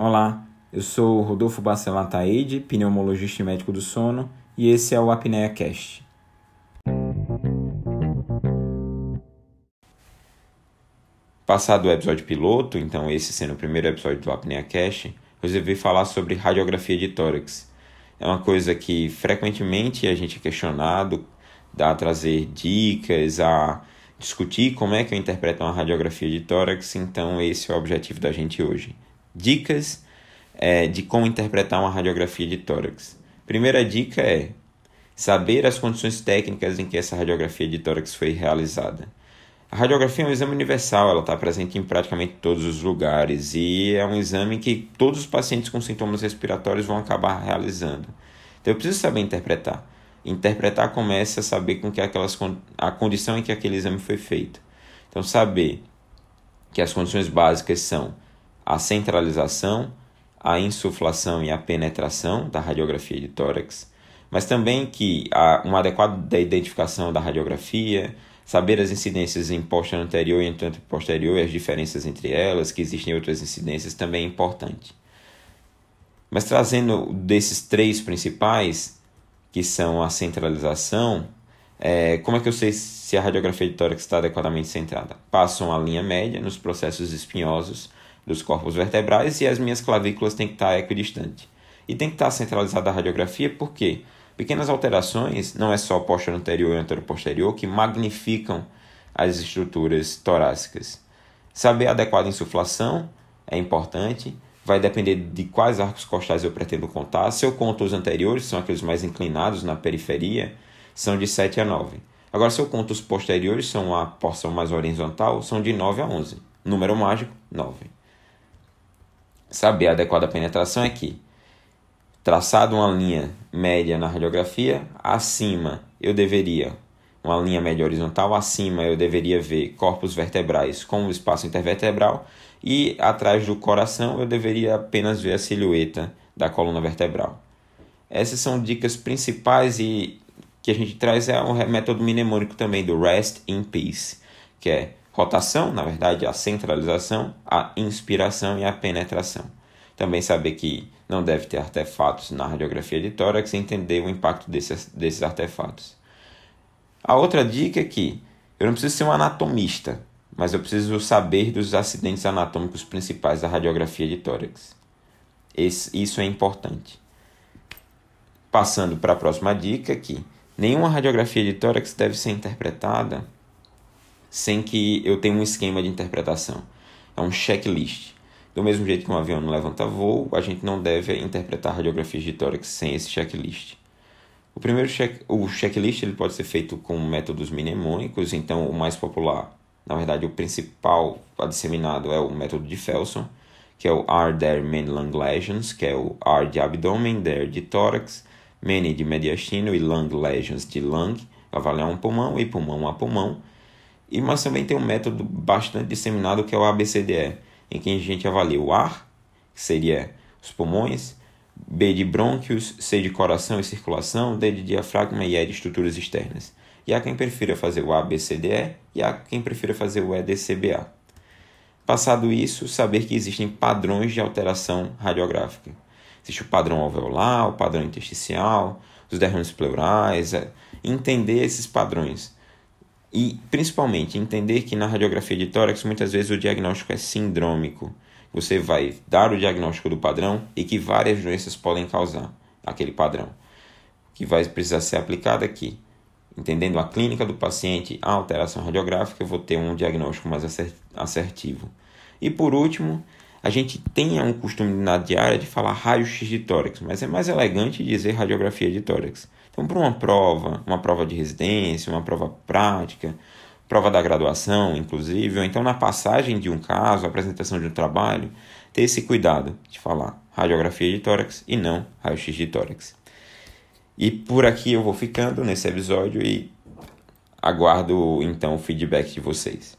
Olá, eu sou Rodolfo Bacelar Taide, pneumologista e médico do sono, e esse é o Apnea Cast. Passado o episódio piloto, então esse sendo o primeiro episódio do Apnea Cast, resolvi falar sobre radiografia de tórax. É uma coisa que frequentemente a gente é questionado, dá a trazer dicas, a discutir como é que eu interpreto uma radiografia de tórax, então esse é o objetivo da gente hoje. Dicas é, de como interpretar uma radiografia de tórax. Primeira dica é saber as condições técnicas em que essa radiografia de tórax foi realizada. A radiografia é um exame universal, ela está presente em praticamente todos os lugares e é um exame que todos os pacientes com sintomas respiratórios vão acabar realizando. Então eu preciso saber interpretar. Interpretar começa a saber com que aquelas a condição em que aquele exame foi feito. Então saber que as condições básicas são a centralização, a insuflação e a penetração da radiografia de tórax, mas também que há uma adequada identificação da radiografia, saber as incidências em posterior anterior e em posterior e as diferenças entre elas, que existem outras incidências, também é importante. Mas trazendo desses três principais, que são a centralização, é, como é que eu sei se a radiografia de tórax está adequadamente centrada? Passo uma linha média nos processos espinhosos dos corpos vertebrais e as minhas clavículas têm que estar equidistantes. E tem que estar centralizada a radiografia porque? Pequenas alterações, não é só posterior anterior e anterior posterior, que magnificam as estruturas torácicas. Saber a adequada insuflação é importante, vai depender de quais arcos costais eu pretendo contar. Se eu conto os anteriores, são aqueles mais inclinados na periferia, são de 7 a 9. Agora, se eu conto os posteriores, são a porção mais horizontal, são de 9 a 11. Número mágico, 9. Saber a adequada penetração é que traçado uma linha média na radiografia, acima eu deveria, uma linha média horizontal, acima eu deveria ver corpos vertebrais com o espaço intervertebral e atrás do coração eu deveria apenas ver a silhueta da coluna vertebral. Essas são dicas principais e que a gente traz é um método mnemônico também do Rest in Peace, que é rotação, na verdade, a centralização, a inspiração e a penetração. Também saber que não deve ter artefatos na radiografia de tórax e entender o impacto desses, desses artefatos. A outra dica é que eu não preciso ser um anatomista, mas eu preciso saber dos acidentes anatômicos principais da radiografia de tórax. Esse, isso é importante. Passando para a próxima dica aqui. Nenhuma radiografia de tórax deve ser interpretada sem que eu tenha um esquema de interpretação. É um checklist. Do mesmo jeito que um avião não levanta voo, a gente não deve interpretar radiografias de tórax sem esse checklist. O primeiro check, o checklist ele pode ser feito com métodos mnemônicos, então o mais popular, na verdade o principal a disseminado é o método de Felson, que é o R der main lung lesions, que é o R de abdômen, der de tórax, many de mediastino e lung lesions de lung, avaliar um pulmão e pulmão a pulmão. E mas também tem um método bastante disseminado que é o ABCDE, em que a gente avalia o ar, que seria os pulmões, B de brônquios, C de coração e circulação, D de diafragma e E de estruturas externas. E há quem prefira fazer o ABCDE e há quem prefira fazer o EDCBA. Passado isso, saber que existem padrões de alteração radiográfica. Existe o padrão alveolar, o padrão intersticial, os derrames pleurais, é, entender esses padrões e, principalmente, entender que na radiografia de tórax muitas vezes o diagnóstico é sindrômico. Você vai dar o diagnóstico do padrão e que várias doenças podem causar aquele padrão, que vai precisar ser aplicado aqui. Entendendo a clínica do paciente, a alteração radiográfica, eu vou ter um diagnóstico mais assertivo. E por último, a gente tem um costume na diária de falar raio-x de tórax, mas é mais elegante dizer radiografia de tórax. Então, para uma prova, uma prova de residência, uma prova prática, prova da graduação, inclusive, ou então na passagem de um caso, apresentação de um trabalho, ter esse cuidado de falar radiografia de tórax e não raio-x de tórax. E por aqui eu vou ficando nesse episódio e aguardo então o feedback de vocês.